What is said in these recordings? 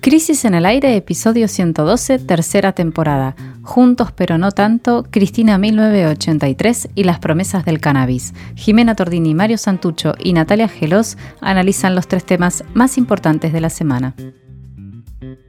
Crisis en el Aire, episodio 112, tercera temporada. Juntos pero no tanto, Cristina 1983 y las promesas del cannabis. Jimena Tordini, Mario Santucho y Natalia Gelos analizan los tres temas más importantes de la semana.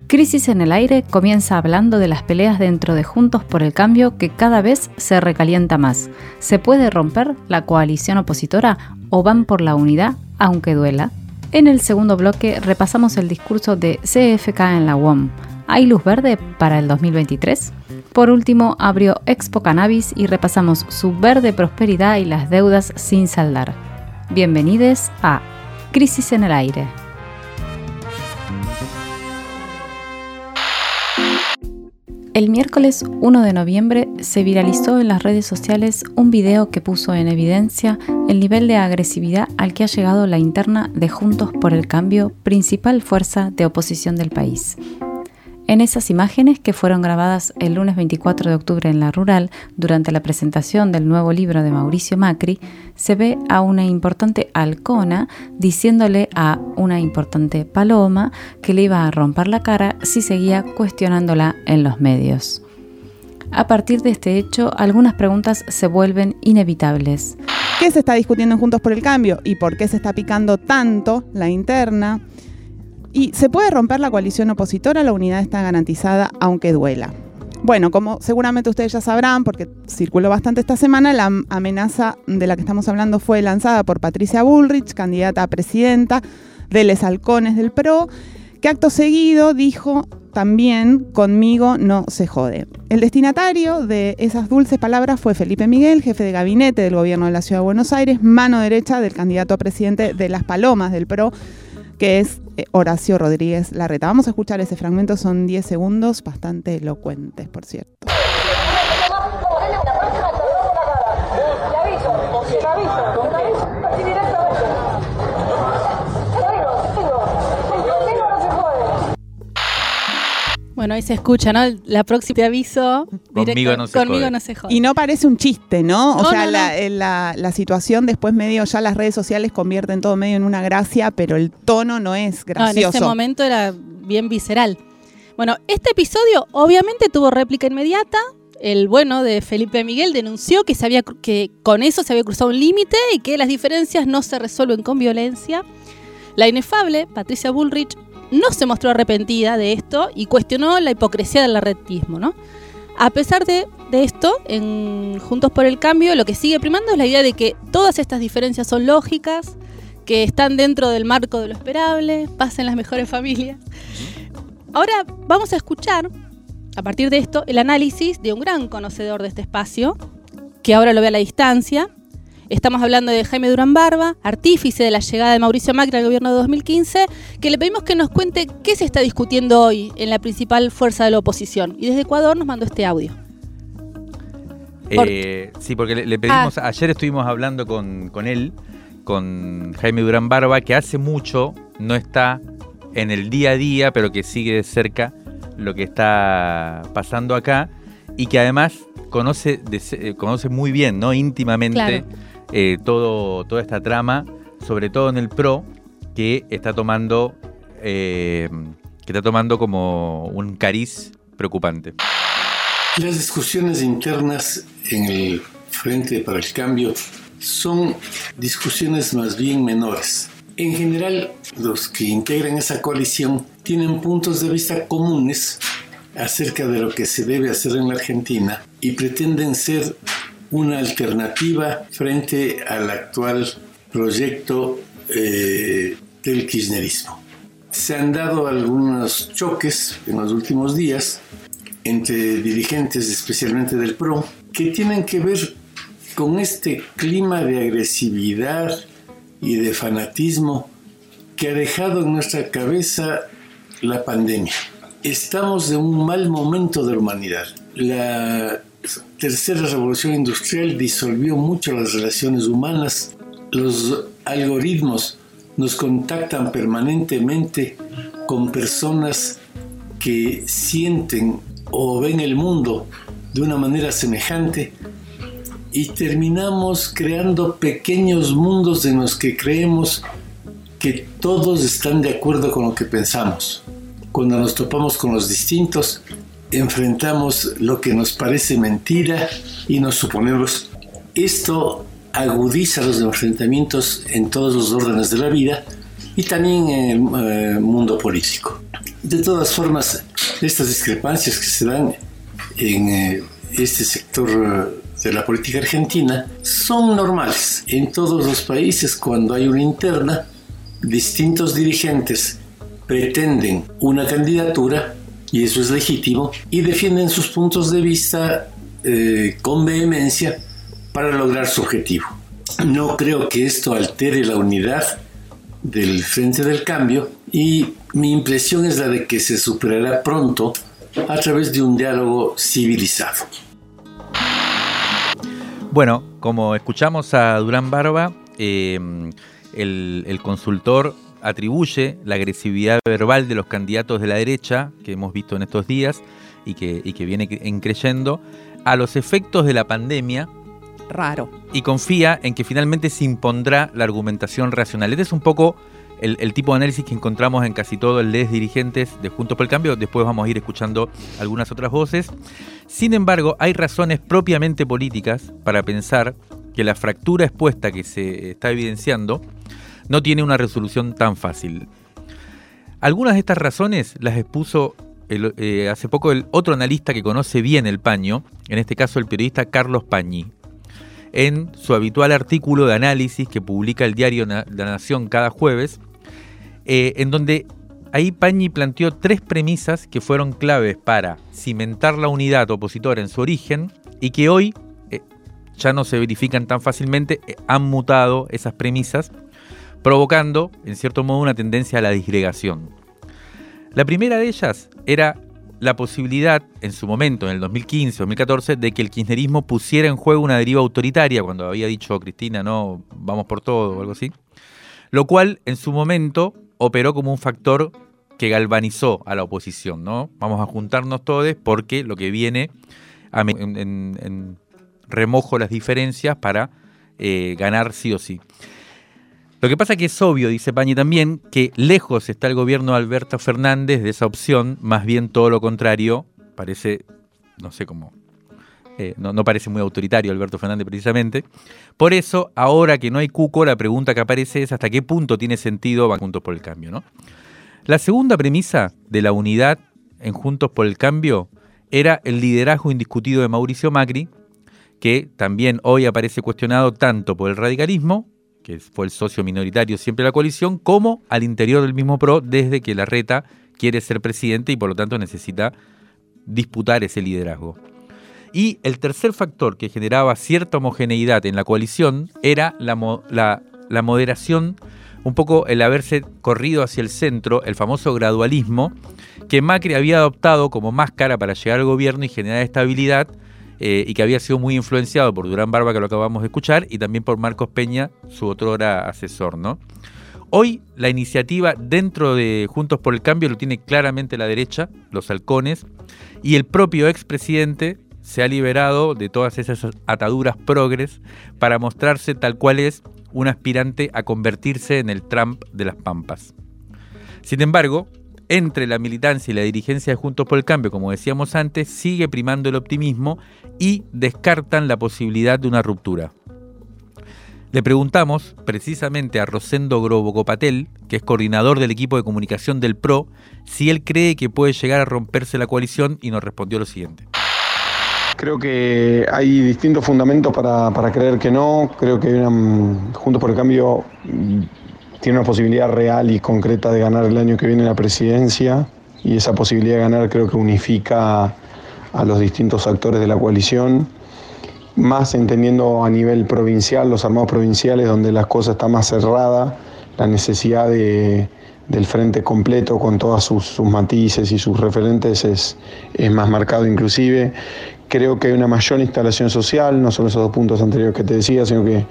Crisis en el Aire comienza hablando de las peleas dentro de Juntos por el Cambio que cada vez se recalienta más. ¿Se puede romper la coalición opositora o van por la unidad, aunque duela? En el segundo bloque repasamos el discurso de CFK en la UOM. ¿Hay luz verde para el 2023? Por último, abrió Expo Cannabis y repasamos su verde prosperidad y las deudas sin saldar. Bienvenidos a Crisis en el Aire. El miércoles 1 de noviembre se viralizó en las redes sociales un video que puso en evidencia el nivel de agresividad al que ha llegado la interna de Juntos por el Cambio, principal fuerza de oposición del país. En esas imágenes, que fueron grabadas el lunes 24 de octubre en la Rural, durante la presentación del nuevo libro de Mauricio Macri, se ve a una importante halcona diciéndole a una importante paloma que le iba a romper la cara si seguía cuestionándola en los medios. A partir de este hecho, algunas preguntas se vuelven inevitables. ¿Qué se está discutiendo en Juntos por el Cambio y por qué se está picando tanto la interna? Y se puede romper la coalición opositora, la unidad está garantizada aunque duela. Bueno, como seguramente ustedes ya sabrán, porque circuló bastante esta semana, la amenaza de la que estamos hablando fue lanzada por Patricia Bullrich, candidata a presidenta de Les Halcones del PRO, que acto seguido dijo también conmigo no se jode. El destinatario de esas dulces palabras fue Felipe Miguel, jefe de gabinete del gobierno de la Ciudad de Buenos Aires, mano derecha del candidato a presidente de Las Palomas del PRO, que es eh, Horacio Rodríguez Larreta. Vamos a escuchar ese fragmento, son 10 segundos, bastante elocuentes, por cierto. Bueno, ahí se escucha, ¿no? La próxima aviso. Conmigo, no se, conmigo no se jode. Y no parece un chiste, ¿no? O sea, eh, La, la, situación después medio, ya las redes sociales convierten todo medio en una gracia, pero el tono no es gracioso. en ese momento era bien visceral. Bueno, este episodio obviamente tuvo réplica inmediata. El bueno de Felipe Miguel denunció que, sabía que con eso se había cruzado un límite y que las diferencias no se resuelven con violencia. La inefable Patricia Bullrich no se mostró arrepentida de esto y cuestionó la hipocresía del arretismo, ¿no? A pesar de, esto, en Juntos por el Cambio, lo que sigue primando es la idea de que todas estas diferencias son lógicas, que están dentro del marco de lo esperable, pasan las mejores familias. Ahora vamos a escuchar, a partir de esto, el análisis de un gran conocedor de este espacio, que ahora lo ve a la distancia, Estamos hablando de Jaime Durán Barba, artífice de la llegada de Mauricio Macri al gobierno de 2015, que le pedimos que nos cuente qué se está discutiendo hoy en la principal fuerza de la oposición. Y desde Ecuador nos mandó este audio. Eh, sí, porque le, pedimos, ah. ayer estuvimos hablando con, con él, con Jaime Durán Barba, que hace mucho no está en el día a día, pero que sigue de cerca lo que está pasando acá y que además conoce, eh, conoce muy bien, ¿no? íntimamente eh, todo, toda esta trama, sobre todo en el PRO, que está tomando, eh, que está tomando como un cariz preocupante. Las discusiones internas en el Frente para el Cambio son discusiones más bien menores. En general, los que integran esa coalición tienen puntos de vista comunes acerca de lo que se debe hacer en la Argentina y pretenden ser una alternativa frente al actual proyecto eh, del kirchnerismo. Se han dado algunos choques en los últimos días entre dirigentes, especialmente del PRO, que tienen que ver con este clima de agresividad y de fanatismo que ha dejado en nuestra cabeza la pandemia. Estamos en un mal momento de la humanidad. La tercera revolución industrial disolvió mucho las relaciones humanas. Los algoritmos nos contactan permanentemente con personas que sienten o ven el mundo de una manera semejante y terminamos creando pequeños mundos en los que creemos que todos están de acuerdo con lo que pensamos. cuando nos topamos con los distintos, enfrentamos lo que nos parece mentira y nos suponemos. Esto agudiza los enfrentamientos en todos los órdenes de la vida y también en el eh, mundo político. De todas formas, estas discrepancias que se dan en eh, este sector eh, de la política argentina son normales. En todos los países, cuando hay una interna, distintos dirigentes pretenden una candidatura, y eso es legítimo, y defienden sus puntos de vista con vehemencia para lograr su objetivo. No creo que esto altere la unidad del Frente del Cambio y mi impresión es la de que se superará pronto a través de un diálogo civilizado. Bueno, como escuchamos a Durán Barba, em, el, consultor atribuye la agresividad verbal de los candidatos de la derecha que hemos visto en estos días y que, y que viene creyendo a los efectos de la pandemia raro. Y confía en que finalmente se impondrá la argumentación racional. Este es un poco el, tipo de análisis que encontramos en casi todos los dirigentes de Juntos por el Cambio. Después vamos a ir escuchando algunas otras voces. Sin embargo, hay razones propiamente políticas para pensar que la fractura expuesta que se está evidenciando no tiene una resolución tan fácil. Algunas de estas razones las expuso eh, hace poco el otro analista que conoce bien el paño, en este caso el periodista Carlos Pañi en su habitual artículo de análisis que publica el diario La Nación cada jueves, eh, en donde ahí Pañi planteó tres premisas que fueron claves para cimentar la unidad opositora en su origen y que hoy eh, ya no se verifican tan fácilmente, han mutado esas premisas, provocando, en cierto modo, una tendencia a la disgregación. La primera de ellas era la posibilidad en su momento, en el 2015-2014, de que el kirchnerismo pusiera en juego una deriva autoritaria, cuando había dicho Cristina, no, vamos por todo o algo así, lo cual en su momento operó como un factor que galvanizó a la oposición, ¿no? Vamos a juntarnos todos porque lo que viene en, remojo las diferencias para eh, ganar sí o sí. Lo que pasa que es obvio, dice Pañi también, que lejos está el gobierno de Alberto Fernández de esa opción, más bien todo lo contrario, parece, no sé cómo, eh, no, parece muy autoritario Alberto Fernández precisamente. Por eso, ahora que no hay cuco, la pregunta que aparece es hasta qué punto tiene sentido van Juntos por el Cambio. ¿no? La segunda premisa de la unidad en Juntos por el Cambio era el liderazgo indiscutido de Mauricio Macri, que también hoy aparece cuestionado tanto por el radicalismo que fue el socio minoritario siempre de la coalición, como al interior del mismo PRO desde que la reta quiere ser presidente y por lo tanto necesita disputar ese liderazgo. Y el tercer factor que generaba cierta homogeneidad en la coalición era la, la moderación, un poco el haberse corrido hacia el centro, el famoso gradualismo, que Macri había adoptado como máscara para llegar al gobierno y generar estabilidad, eh, y que había sido muy influenciado por Durán Barba, que lo acabamos de escuchar, y también por Marcos Peña, su otrora asesor, ¿no? Hoy la iniciativa dentro de Juntos por el Cambio lo tiene claramente la derecha, los halcones, y el propio expresidente se ha liberado de todas esas ataduras progres para mostrarse tal cual es un aspirante a convertirse en el Trump de las Pampas. Sin embargo, entre la militancia y la dirigencia de Juntos por el Cambio, como decíamos antes, sigue primando el optimismo y descartan la posibilidad de una ruptura. Le preguntamos precisamente a Rosendo Grobocopatel, que es coordinador del equipo de comunicación del PRO, si él cree que puede llegar a romperse la coalición y nos respondió lo siguiente. Creo que hay distintos fundamentos para, creer que no. Creo que Juntos por el Cambio tiene una posibilidad real y concreta de ganar el año que viene la presidencia y esa posibilidad de ganar creo que unifica a los distintos actores de la coalición, más entendiendo a nivel provincial, los armados provinciales, donde las cosas están más cerradas, la necesidad de, del frente completo con todos sus, matices y sus referentes es, es más marcado inclusive. Creo que hay una mayor instalación social, no solo esos dos puntos anteriores que te decía, sino que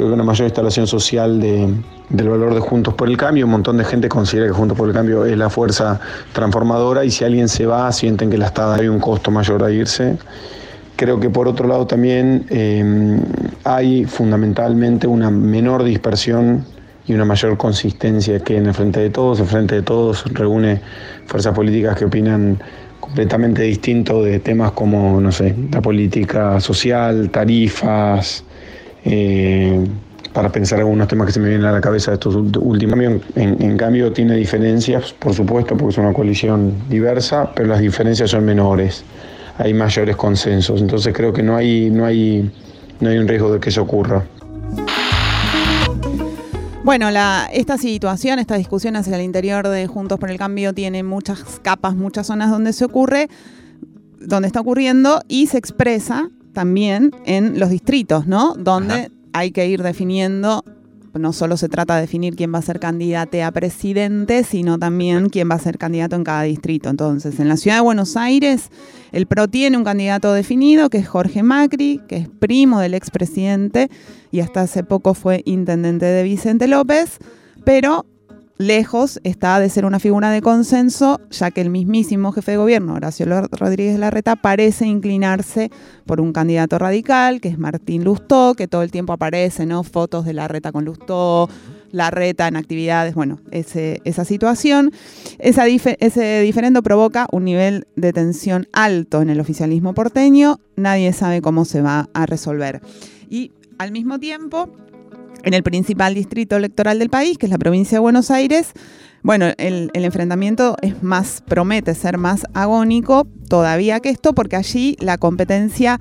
creo que una mayor instalación social de, del valor de Juntos por el Cambio. Un montón de gente considera que Juntos por el Cambio es la fuerza transformadora y si alguien se va, sienten que la está hay un costo mayor a irse. Creo que por otro lado también eh, hay fundamentalmente una menor dispersión y una mayor consistencia que en el Frente de Todos. El Frente de Todos reúne fuerzas políticas que opinan completamente distinto de temas como, no sé, la política social, tarifas, eh, para pensar algunos temas que se me vienen a la cabeza de estos últimos. En, en, cambio, tiene diferencias, por supuesto, porque es una coalición diversa, pero las diferencias son menores, hay mayores consensos, entonces creo que no hay, no hay, no hay un riesgo de que eso ocurra. Bueno, la, esta situación, esta discusión hacia el interior de Juntos por el Cambio tiene muchas capas, muchas zonas donde se ocurre, donde está ocurriendo y se expresa también en los distritos, ¿no? Donde hay que ir definiendo no solo se trata de definir quién va a ser candidato a presidente, sino también quién va a ser candidato en cada distrito. Entonces, en la ciudad de Buenos Aires, el PRO tiene un candidato definido, que es Jorge Macri, que es primo del expresidente y hasta hace poco fue intendente de Vicente López, pero lejos está de ser una figura de consenso, ya que el mismísimo jefe de gobierno, Horacio Rodríguez Larreta, parece inclinarse por un candidato radical, que es Martín Lustó, que todo el tiempo aparece, ¿no? Fotos de Larreta con Lustó, Larreta en actividades, bueno, esa situación. ese diferendo provoca un nivel de tensión alto en el oficialismo porteño, nadie sabe cómo se va a resolver. Y al mismo tiempo, en el principal distrito electoral del país, que es la provincia de Buenos Aires, bueno, el, enfrentamiento es más, promete ser más agónico todavía que esto, porque allí la competencia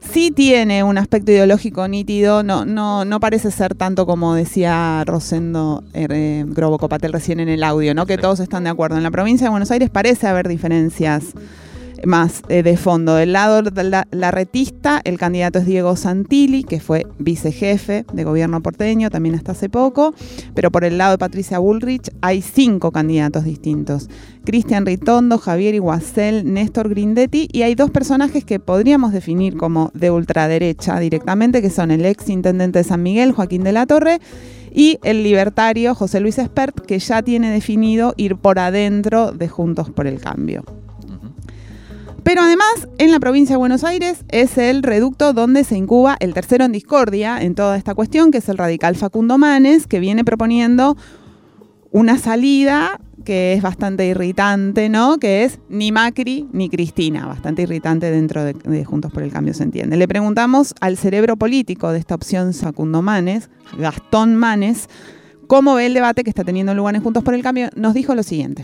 sí tiene un aspecto ideológico nítido, no, no, no parece ser tanto como decía Rosendo eh, Grobo Copatel recién en el audio, ¿no? Que todos están de acuerdo. En la provincia de Buenos Aires parece haber diferencias más eh, de fondo. Del lado de la, retista, el candidato es Diego Santilli, que fue vicejefe de gobierno porteño también hasta hace poco, pero por el lado de Patricia Bullrich hay cinco candidatos distintos. Cristian Ritondo, Javier Iguacel, Néstor Grindetti y hay dos personajes que podríamos definir como de ultraderecha directamente, que son el ex intendente de San Miguel, Joaquín de la Torre, y el libertario José Luis Espert, que ya tiene definido ir por adentro de Juntos por el Cambio. Pero además, en la provincia de Buenos Aires es el reducto donde se incuba el tercero en discordia en toda esta cuestión, que es el radical Facundo Manes, que viene proponiendo una salida que es bastante irritante, ¿no? Que es ni Macri ni Cristina, bastante irritante dentro de, Juntos por el Cambio, se entiende. Le preguntamos al cerebro político de esta opción Facundo Manes, Gastón Manes, cómo ve el debate que está teniendo lugar en Juntos por el Cambio. Nos dijo lo siguiente.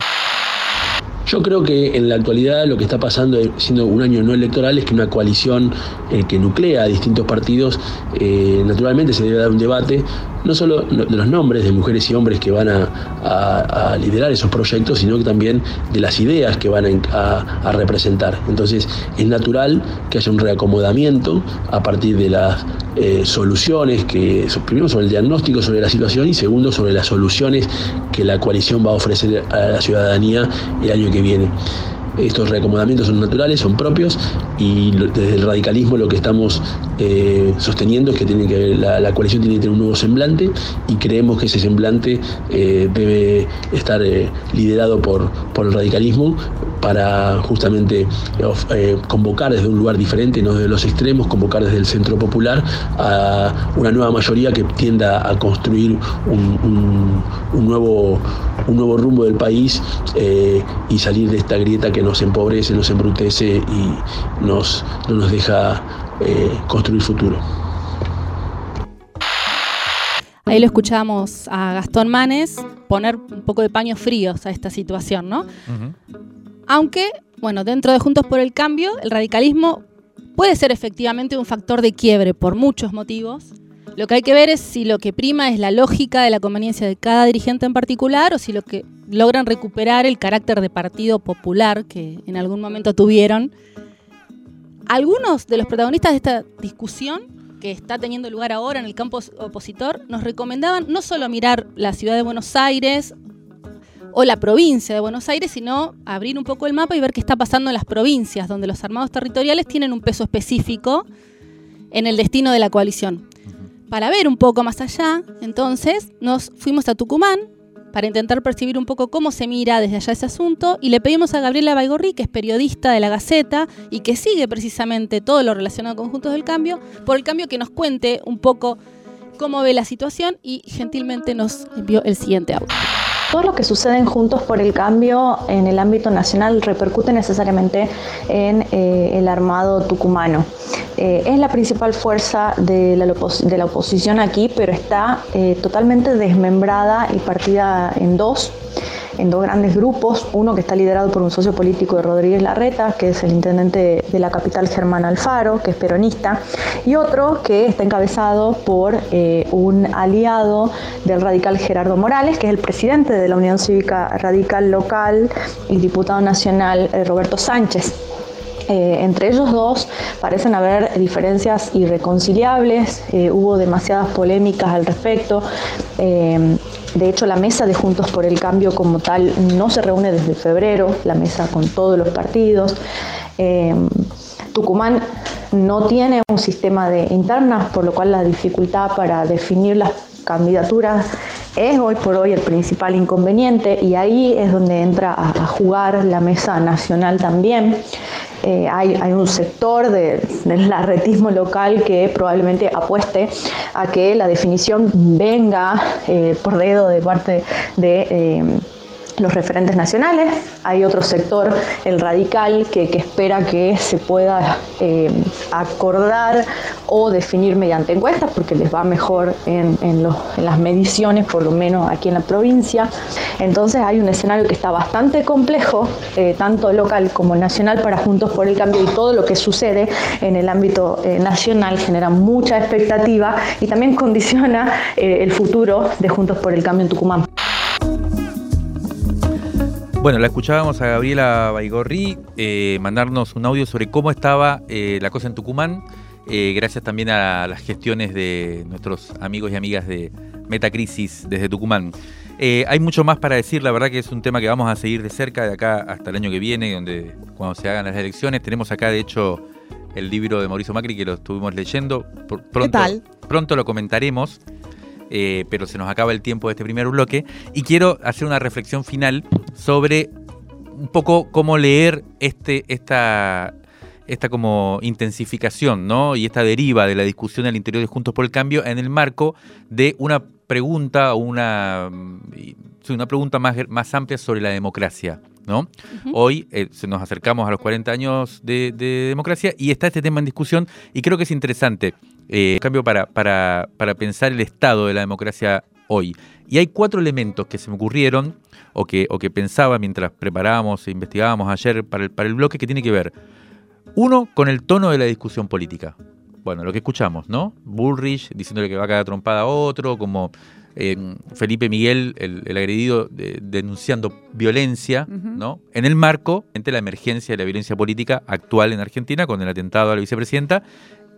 Yo creo que en la actualidad lo que está pasando, siendo un año no electoral, es que una coalición eh, que nuclea a distintos partidos, eh, naturalmente se debe dar un debate no solo de los nombres de mujeres y hombres que van a, liderar esos proyectos, sino que también de las ideas que van a, representar. Entonces es natural que haya un reacomodamiento a partir de las eh, soluciones que, primero sobre el diagnóstico sobre la situación y segundo sobre las soluciones que la coalición va a ofrecer a la ciudadanía el año que viene. Estos reacomodamientos son naturales, son propios y desde el radicalismo lo que estamos eh, sosteniendo es que, la, coalición tiene que tener un nuevo semblante y creemos que ese semblante eh, debe estar eh, liderado por, por el radicalismo para justamente convocar desde un lugar diferente, no desde los extremos, convocar desde el centro popular a una nueva mayoría que tienda a construir un, nuevo, un nuevo rumbo del país y salir de esta grieta que nos empobrece, nos embrutece y nos, no nos deja eh, construir futuro. Ahí lo escuchamos a Gastón Manes poner un poco de paños fríos a esta situación, ¿no? Aunque, bueno, dentro de Juntos por el Cambio, el radicalismo puede ser efectivamente un factor de quiebre por muchos motivos. Lo que hay que ver es si lo que prima es la lógica de la conveniencia de cada dirigente en particular o si lo que logran recuperar el carácter de partido popular que en algún momento tuvieron algunos de los protagonistas de esta discusión que está teniendo lugar ahora en el campo opositor nos recomendaban no solo mirar la ciudad de Buenos Aires o la provincia de Buenos Aires, sino abrir un poco el mapa y ver qué está pasando en las provincias, donde los armados territoriales tienen un peso específico en el destino de la coalición. Para ver un poco más allá, entonces nos fuimos a Tucumán, para intentar percibir un poco cómo se mira desde allá ese asunto y le pedimos a Gabriela Baigorri, que es periodista de la Gaceta y que sigue precisamente todo lo relacionado con Juntos del Cambio, por el cambio que nos cuente un poco cómo ve la situación y gentilmente nos envió el siguiente audio. Todo lo que sucede Juntos por el Cambio en el ámbito nacional repercute necesariamente en eh, el armado tucumano. Eh, es la principal fuerza de la, de la oposición aquí, pero está eh, totalmente desmembrada y partida en dos en dos grandes grupos, uno que está liderado por un socio político de Rodríguez Larreta, que es el intendente de la capital Germán Alfaro, que es peronista, y otro que está encabezado por eh, un aliado del radical Gerardo Morales, que es el presidente de la Unión Cívica Radical Local y diputado nacional eh, Roberto Sánchez. Eh, entre ellos dos parecen haber diferencias irreconciliables, hubo demasiadas polémicas al respecto. De hecho, la mesa de Juntos por el Cambio como tal no se reúne desde febrero, la mesa con todos los partidos. Eh, Tucumán no tiene un sistema de internas, por lo cual la dificultad para definir las candidaturas es hoy por hoy el principal inconveniente y ahí es donde entra a, jugar la mesa nacional también. Eh, hay, un sector del arretismo local que probablemente apueste a que la definición venga eh, por dedo de parte de... Los referentes nacionales, hay otro sector, el radical, que, espera que se pueda eh, acordar o definir mediante encuestas, porque les va mejor en, las mediciones, por lo menos aquí en la provincia. Entonces hay un escenario que está bastante complejo, eh, tanto local como nacional, para Juntos por el Cambio y todo lo que sucede en el ámbito eh, nacional genera mucha expectativa y también condiciona el futuro de Juntos por el Cambio en Tucumán. Bueno, la escuchábamos a Gabriela Baigorri eh, mandarnos un audio sobre cómo estaba eh, la cosa en Tucumán, eh, gracias también a las gestiones de nuestros amigos y amigas de Metacrisis desde Tucumán. hay mucho más para decir, la verdad que es un tema que vamos a seguir de cerca de acá hasta el año que viene, donde cuando se hagan las elecciones. Tenemos acá, de hecho, el libro de Mauricio Macri que lo estuvimos leyendo. Pronto, ¿Qué tal? Pronto lo comentaremos. Eh, pero se nos acaba el tiempo de este primer bloque. Y quiero hacer una reflexión final sobre un poco cómo leer este, esta, esta como intensificación ¿no? y esta deriva de la discusión al interior de Juntos por el Cambio en el marco de una pregunta una, una pregunta más, más amplia sobre la democracia. ¿No? Hoy eh, nos acercamos a los 40 años de, democracia y está este tema en discusión y creo que es interesante, eh, cambio, para, para, para pensar el estado de la democracia hoy. Y hay cuatro elementos que se me ocurrieron o que, o que pensaba mientras preparábamos e investigábamos ayer para el, para el bloque que tiene que ver, uno, con el tono de la discusión política. Bueno, lo que escuchamos, ¿no? Bullrich diciéndole que va a quedar trompada a otro, como Felipe Miguel, el, agredido, denunciando violencia, ¿no? En el marco entre la emergencia de la violencia política actual en Argentina con el atentado a la vicepresidenta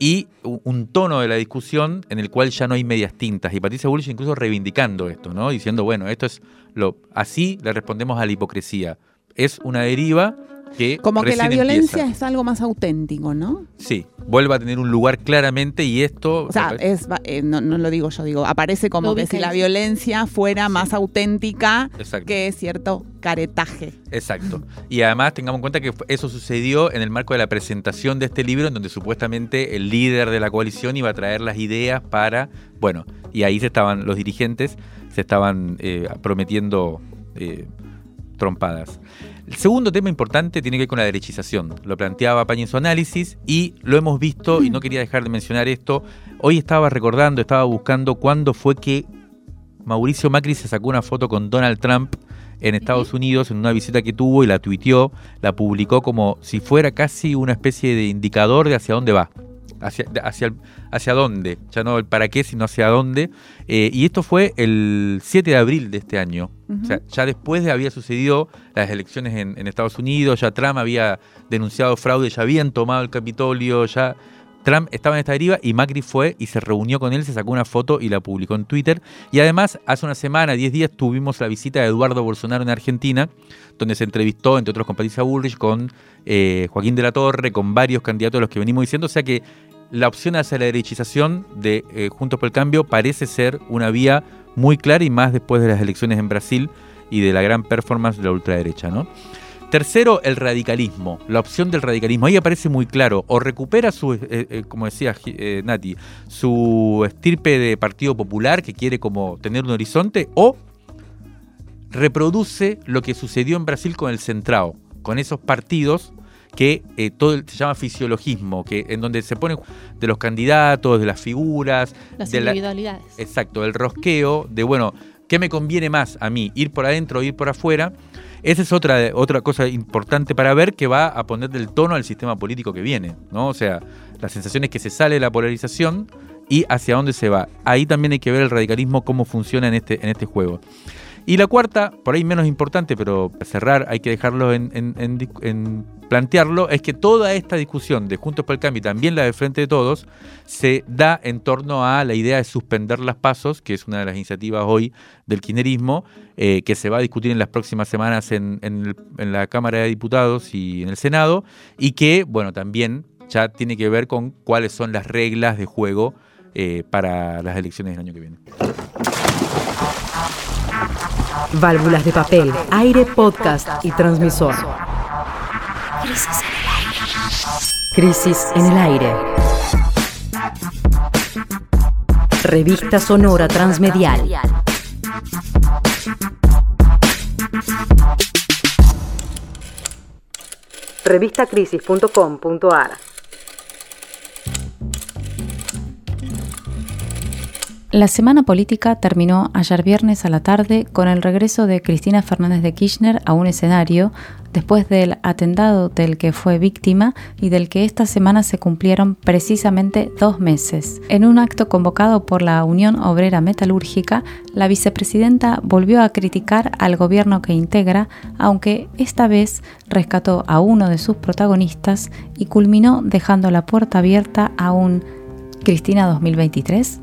y un tono de la discusión en el cual ya no hay medias tintas. Y Patricia Bullrich incluso reivindicando esto, ¿no? Diciendo, bueno, esto es lo. Así le respondemos a la hipocresía. Es una deriva como que la violencia es algo más auténtico, ¿no? Sí, vuelve a tener un lugar claramente y esto... O sea, es, eh, no, lo digo yo, digo, aparece como que si la violencia fuera más auténtica que cierto caretaje. Exacto. Y además tengamos en cuenta que eso sucedió en el marco de la presentación de este libro, en donde supuestamente el líder de la coalición iba a traer las ideas para, bueno, y ahí se estaban los dirigentes, se estaban eh, prometiendo eh, trompadas. El segundo tema importante tiene que ver con la derechización. Lo planteaba Pañi en su análisis y lo hemos visto, y no quería dejar de mencionar esto. Hoy estaba recordando, estaba buscando cuándo fue que Mauricio Macri se sacó una foto con Donald Trump en Estados Unidos en una visita que tuvo y la tuiteó, la publicó como si fuera casi una especie de indicador de hacia dónde va hacia, hacia, hacia dónde, ya no el para qué, sino hacia dónde. Eh, y esto fue el 7 de abril de este año. O sea, ya después de había sucedido las elecciones en, Estados Unidos, ya Trump había denunciado fraude, ya habían tomado el Capitolio, ya Trump estaba en esta deriva y Macri fue y se reunió con él, se sacó una foto y la publicó en Twitter. Y además, hace una semana, 10 días, tuvimos la visita de Eduardo Bolsonaro en Argentina, donde se entrevistó, entre otros con Patricia Bullrich, con eh, Joaquín de la Torre, con varios candidatos de los que venimos diciendo. O sea que la opción hacia la derechización de eh, Juntos por el Cambio parece ser una vía muy clara y más después de las elecciones en Brasil y de la gran performance de la ultraderecha, ¿no? Tercero, el radicalismo, la opción del radicalismo. Ahí aparece muy claro, o recupera su, eh, eh, como decía Nati, su estirpe de Partido Popular que quiere como tener un horizonte, o reproduce lo que sucedió en Brasil con el Centrao, con esos partidos que todo se llama fisiologismo, que en donde se pone de los candidatos, de las figuras, Las de la- individualidades. Exacto, el rosqueo de, bueno, ¿qué me conviene más a mí? ¿Ir por adentro o ir por afuera? Esa es otra, otra cosa importante para ver que va a poner del tono al sistema político que viene, ¿no? O sea, la sensación es que se sale de la polarización y hacia dónde se va. Ahí también hay que ver el radicalismo, cómo funciona en este, en este juego. Y la cuarta, por ahí menos importante, pero cerrar hay que dejarlo en, plantearlo, es que toda esta discusión de Juntos por el Cambio y también la de Frente de Todos se da en torno a la idea de suspender las pasos, que es una de las iniciativas hoy del kirchnerismo, eh, que se va a discutir en las próximas semanas en la Cámara de Diputados y en el Senado, y que, bueno, también ya tiene que ver con cuáles son las reglas de juego eh, para las elecciones del año que viene. Válvulas de papel, aire, podcast y transmisor. Crisis en el aire. Revista sonora transmedial. Revistacrisis.com.ar La semana política terminó ayer viernes a la tarde con el regreso de Cristina Fernández de Kirchner a un escenario después del atentado del que fue víctima y del que esta semana se cumplieron precisamente dos meses. En un acto convocado por la Unión Obrera Metalúrgica, la vicepresidenta volvió a criticar al gobierno que integra, aunque esta vez rescató a uno de sus protagonistas y culminó dejando la puerta abierta a un Cristina 2023.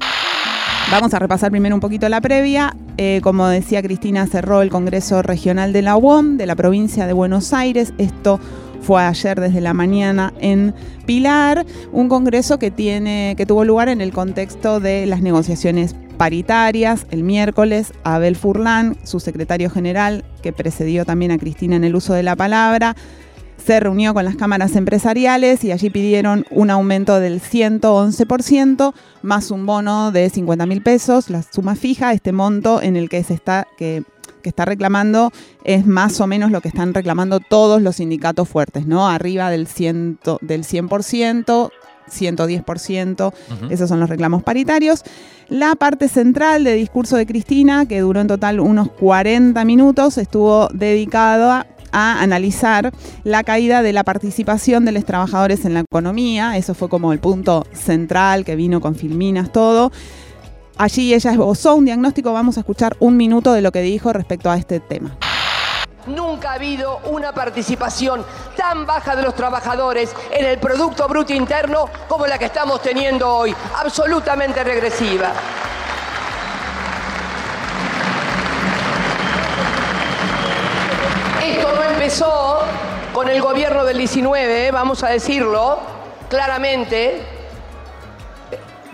Vamos a repasar primero un poquito la previa. Eh, como decía Cristina, cerró el Congreso Regional de la UOM de la provincia de Buenos Aires. Esto fue ayer desde la mañana en Pilar, un congreso que que tuvo lugar en el contexto de las negociaciones paritarias. El miércoles, Abel Furlan, su secretario general, que precedió también a Cristina en el uso de la palabra, se reunió con las cámaras empresariales y allí pidieron un aumento del 111% más un bono de 50 mil pesos, la suma fija, este monto en el que se está que, que está reclamando es más o menos lo que están reclamando todos los sindicatos fuertes, ¿no? Arriba del, ciento, del 100%, 110%, Ujú. esos son los reclamos paritarios. La parte central de discurso de Cristina, que duró en total unos 40 minutos, estuvo dedicado a, analizar la caída de la participación de los trabajadores en la economía. Eso fue como el punto central que vino con filminas, todo. Allí ella esbozó un diagnóstico, vamos a escuchar un minuto de lo que dijo respecto a este tema. Nunca ha habido una participación tan baja de los trabajadores en el Producto Bruto Interno como la que estamos teniendo hoy, absolutamente regresiva. Empezó con el gobierno del 19, vamos a decirlo claramente,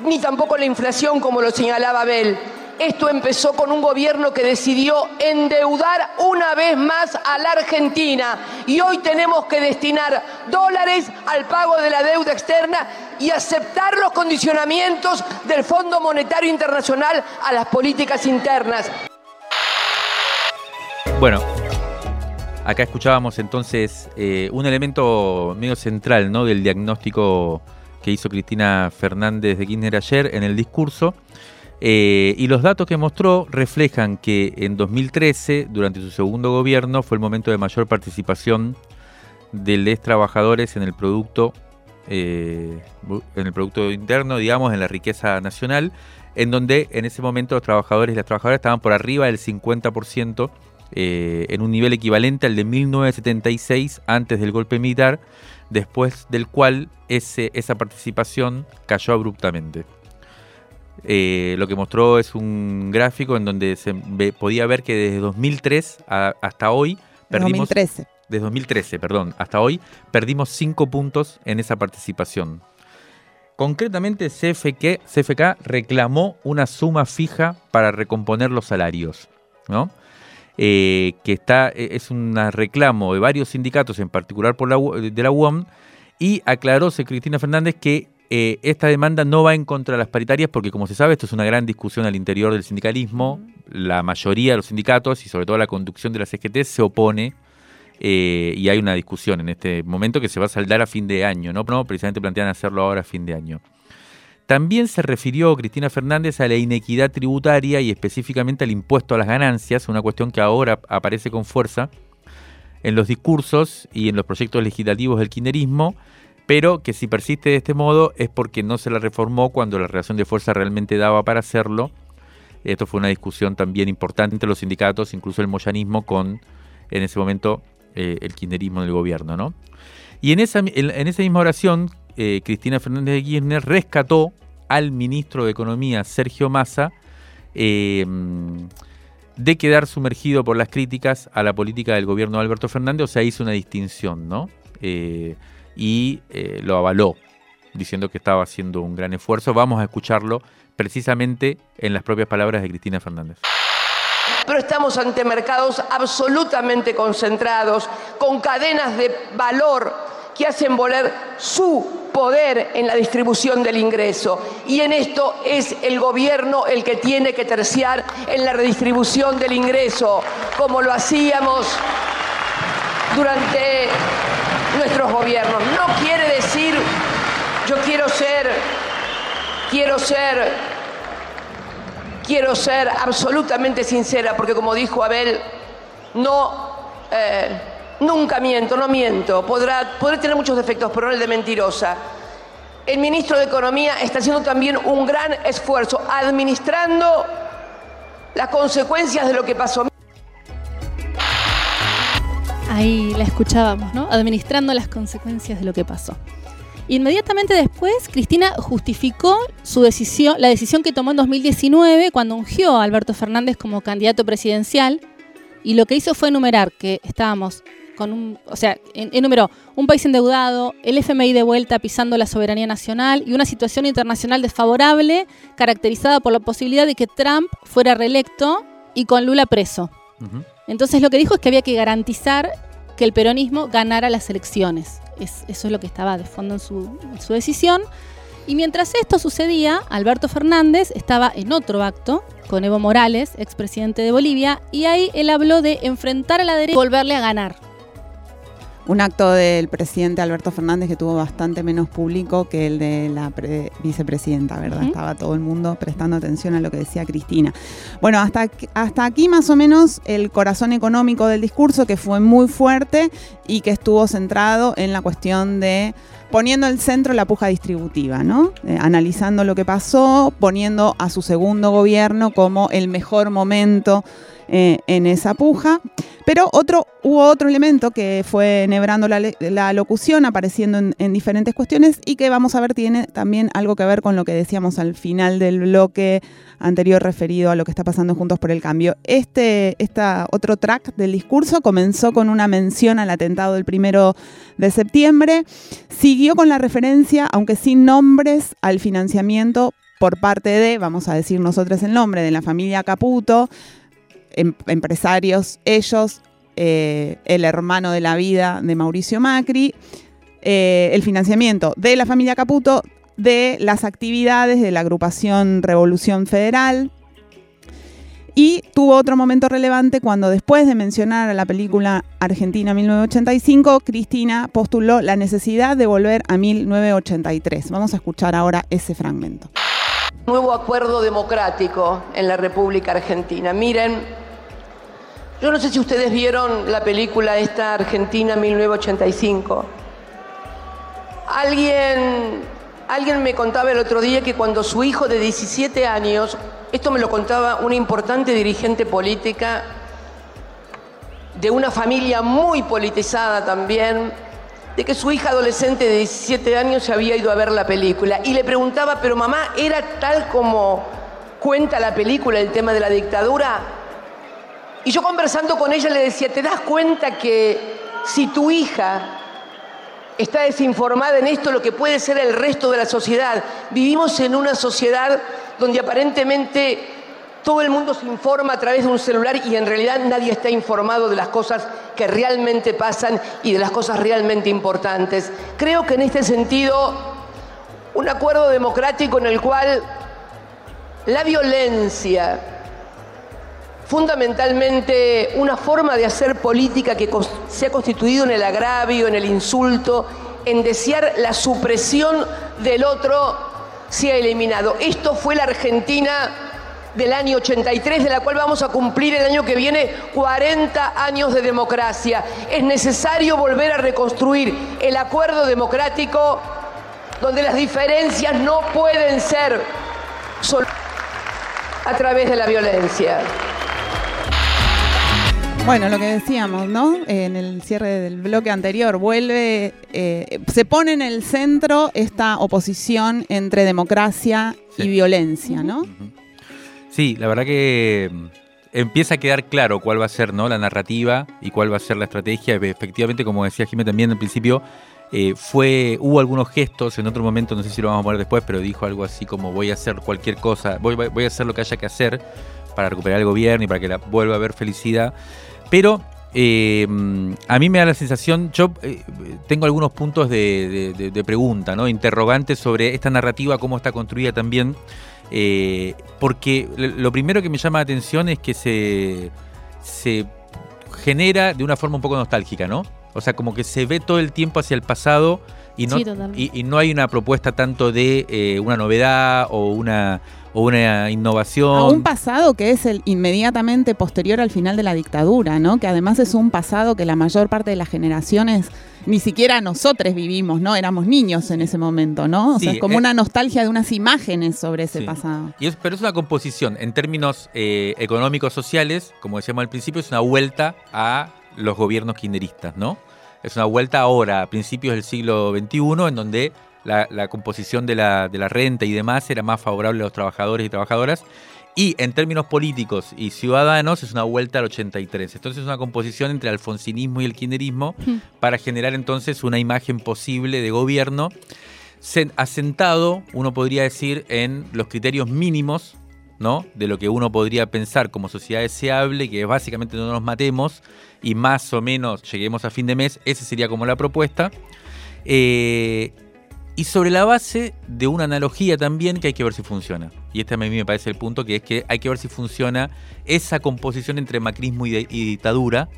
ni tampoco la inflación como lo señalaba Abel. Esto empezó con un gobierno que decidió endeudar una vez más a la Argentina y hoy tenemos que destinar dólares al pago de la deuda externa y aceptar los condicionamientos del Fondo Monetario Internacional a las políticas internas. Bueno, acá escuchábamos entonces eh, un elemento medio central ¿no? del diagnóstico que hizo Cristina Fernández de Kirchner ayer en el discurso. Eh, y los datos que mostró reflejan que en 2013, durante su segundo gobierno, fue el momento de mayor participación de los trabajadores en el producto, eh, en el producto interno, digamos, en la riqueza nacional, en donde en ese momento los trabajadores y las trabajadoras estaban por arriba del 50%, eh, en un nivel equivalente al de 1976 antes del golpe militar, después del cual ese, esa participación cayó abruptamente. Eh, lo que mostró es un gráfico en donde se ve- podía ver que desde 2003 a- hasta hoy perdimos 2013. desde 2013, perdón, hasta hoy perdimos 5 puntos en esa participación. Concretamente, CFK, CFK reclamó una suma fija para recomponer los salarios. ¿no? Eh, que está, eh, es un reclamo de varios sindicatos, en particular por la, de la UOM, y aclaróse Cristina Fernández que eh, esta demanda no va en contra de las paritarias porque, como se sabe, esto es una gran discusión al interior del sindicalismo. La mayoría de los sindicatos y sobre todo la conducción de la CGT se opone y hay una discusión en este momento que se va a saldar a fin de año, ¿no? no precisamente plantean hacerlo ahora a fin de año. También se refirió Cristina Fernández a la inequidad tributaria y específicamente al impuesto a las ganancias, una cuestión que ahora aparece con fuerza en los discursos y en los proyectos legislativos del kirchnerismo, pero que si persiste de este modo es porque no se la reformó cuando la relación de fuerza realmente daba para hacerlo. Esto fue una discusión también importante entre los sindicatos, incluso el moyanismo, con en ese momento eh, el kirchnerismo del gobierno. ¿no? Y en esa, en esa misma oración, eh, Cristina Fernández de Kirchner rescató al ministro de Economía, Sergio Massa, eh, de quedar sumergido por las críticas a la política del gobierno de Alberto Fernández, o sea, hizo una distinción, ¿no? Eh, y lo avaló, diciendo que estaba haciendo un gran esfuerzo. Vamos a escucharlo precisamente en las propias palabras de Cristina Fernández. Pero estamos ante mercados absolutamente concentrados, con cadenas de valor que hacen volar su poder en la distribución del ingreso. Y en esto es el gobierno el que tiene que terciar en la redistribución del ingreso, como lo hacíamos durante nuestros gobiernos. No quiere decir, yo quiero ser, quiero ser, quiero ser absolutamente sincera, porque como dijo Abel, no... Eh, Nunca miento, no miento. Podrá, tener muchos defectos, pero no el de mentirosa. El ministro de Economía está haciendo también un gran esfuerzo administrando las consecuencias de lo que pasó. Ahí la escuchábamos, ¿no? Administrando las consecuencias de lo que pasó. Inmediatamente después, Cristina justificó su decisión, la decisión que tomó en 2019 cuando ungió a Alberto Fernández como candidato presidencial. Y lo que hizo fue enumerar que estábamos con un, o sea, enumeró un país endeudado, el FMI de vuelta pisando la soberanía nacional y una situación internacional desfavorable caracterizada por la posibilidad de que Trump fuera reelecto y con Lula preso. Entonces lo que dijo es que había que garantizar que el peronismo ganara las elecciones. eso es lo que estaba de fondo en su, en su decisión. Y mientras esto sucedía, Alberto Fernández estaba en otro acto con Evo Morales, expresidente de Bolivia, y ahí él habló de enfrentar a la derecha y volverle a ganar un acto del presidente Alberto Fernández que tuvo bastante menos público que el de la vicepresidenta, ¿verdad? Estaba todo el mundo prestando atención a lo que decía Cristina. Bueno, hasta, hasta aquí más o menos el corazón económico del discurso que fue muy fuerte y que estuvo centrado en la cuestión de poniendo el centro la puja distributiva, ¿no? Eh, analizando lo que pasó, poniendo a su segundo gobierno como el mejor momento eh, en esa puja. Pero otro, hubo otro elemento que fue enhebrando la, locución, apareciendo en, diferentes cuestiones y que vamos a ver tiene también algo que ver con lo que decíamos al final del bloque anterior referido a lo que está pasando Juntos por el Cambio. Este esta otro track del discurso comenzó con una mención al atentado del primero de septiembre, siguió con la referencia, aunque sin nombres, al financiamiento por parte de, vamos a decir nosotros el nombre, de la familia Caputo, Em, empresarios, ellos, eh, el hermano de la vida de Mauricio Macri, eh, el financiamiento de la familia Caputo, de las actividades de la agrupación Revolución Federal. Y tuvo otro momento relevante cuando después de mencionar a la película Argentina 1985, Cristina postuló la necesidad de volver a 1983. Vamos a escuchar ahora ese fragmento. Nuevo acuerdo democrático en la República Argentina. Miren, yo no sé si ustedes vieron la película esta Argentina 1985. Alguien, alguien me contaba el otro día que cuando su hijo de 17 años, esto me lo contaba una importante dirigente política de una familia muy politizada también, de que su hija adolescente de 17 años se había ido a ver la película y le preguntaba, pero mamá, ¿era tal como cuenta la película el tema de la dictadura? Y yo conversando con ella le decía, ¿te das cuenta que si tu hija está desinformada en esto, lo que puede ser el resto de la sociedad? Vivimos en una sociedad donde aparentemente todo el mundo se informa a través de un celular y en realidad nadie está informado de las cosas que realmente pasan y de las cosas realmente importantes. Creo que en este sentido, un acuerdo democrático en el cual la violencia, fundamentalmente una forma de hacer política que se ha constituido en el agravio, en el insulto, en desear la supresión del otro, se ha eliminado. Esto fue la Argentina del año 83, de la cual vamos a cumplir el año que viene 40 años de democracia. Es necesario volver a reconstruir el acuerdo democrático donde las diferencias no pueden ser solo a través de la violencia. Bueno, lo que decíamos, ¿no? En el cierre del bloque anterior, vuelve, eh, se pone en el centro esta oposición entre democracia y violencia, ¿no? Sí, la verdad que mm, empieza a quedar claro cuál va a ser ¿no? la narrativa y cuál va a ser la estrategia. Efectivamente, como decía Jiménez también al principio, eh, fue, hubo algunos gestos en otro momento, no sé si lo vamos a poner después, pero dijo algo así como voy a hacer cualquier cosa, voy, voy a hacer lo que haya que hacer para recuperar el gobierno y para que la, vuelva a haber felicidad. Pero eh, mm, a mí me da la sensación, yo eh, tengo algunos puntos de, de, pregunta, ¿no? interrogantes sobre esta narrativa, cómo está construida también. Eh, porque lo primero que me llama la atención es que se, se genera de una forma un poco nostálgica, ¿no? O sea, como que se ve todo el tiempo hacia el pasado y no, y, no hay una propuesta tanto de eh, una novedad o una, o una innovación. A un pasado que es el inmediatamente posterior al final de la dictadura, ¿no? Que además es un pasado que la mayor parte de las generaciones ni siquiera nosotros vivimos, ¿no? Éramos niños en ese momento, ¿no? O sea, es como eh, una nostalgia de unas imágenes sobre ese pasado. Y es, pero es una composición, en términos eh, económicos, sociales, como decíamos al principio, es una vuelta a los gobiernos kirchneristas, ¿no? Es una vuelta ahora, a principios del siglo XXI, en donde la, composición de la, de la renta y demás era más favorable a los trabajadores y trabajadoras. Y en términos políticos y ciudadanos es una vuelta al 83. Entonces es una composición entre el alfonsinismo y el kirchnerismo para generar entonces una imagen posible de gobierno asentado, uno podría decir, en los criterios mínimos ¿no? de lo que uno podría pensar como sociedad deseable, que básicamente no nos matemos y más o menos lleguemos a fin de mes. Esa sería como la propuesta. Eh, y sobre la base de una analogía también que hay que ver si funciona. Y este a mí me parece el punto, que es que hay que ver si funciona esa composición entre macrismo y, dictadura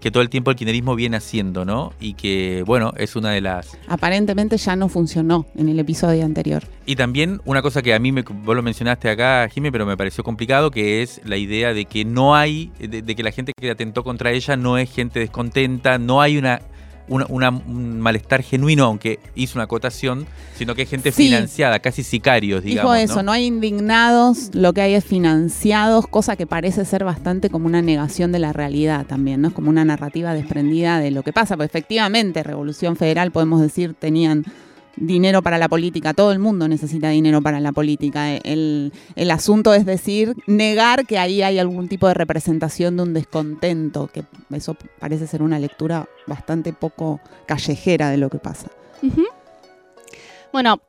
que todo el tiempo el kirchnerismo viene haciendo, ¿no? Y que, bueno, es una de las... Aparentemente ya no funcionó en el episodio anterior. Y también una cosa que a mí, me, vos lo mencionaste acá, Jimmy, pero me pareció complicado, que es la idea de que no hay, de que la gente que atentó contra ella no es gente descontenta, no hay una un malestar genuino, aunque hizo una acotación, sino que hay gente financiada, casi sicarios, digamos. Dijo eso, ¿no? hay indignados, lo que hay es financiados, cosa que parece ser bastante como una negación de la realidad también, ¿no? Es como una narrativa desprendida de lo que pasa, porque efectivamente Revolución Federal, podemos decir, tenían dinero para la política, todo el mundo necesita dinero para la política. El, asunto es decir, negar que ahí hay algún tipo de representación de un descontento, que eso parece ser una lectura bastante poco callejera de lo que pasa. Bueno,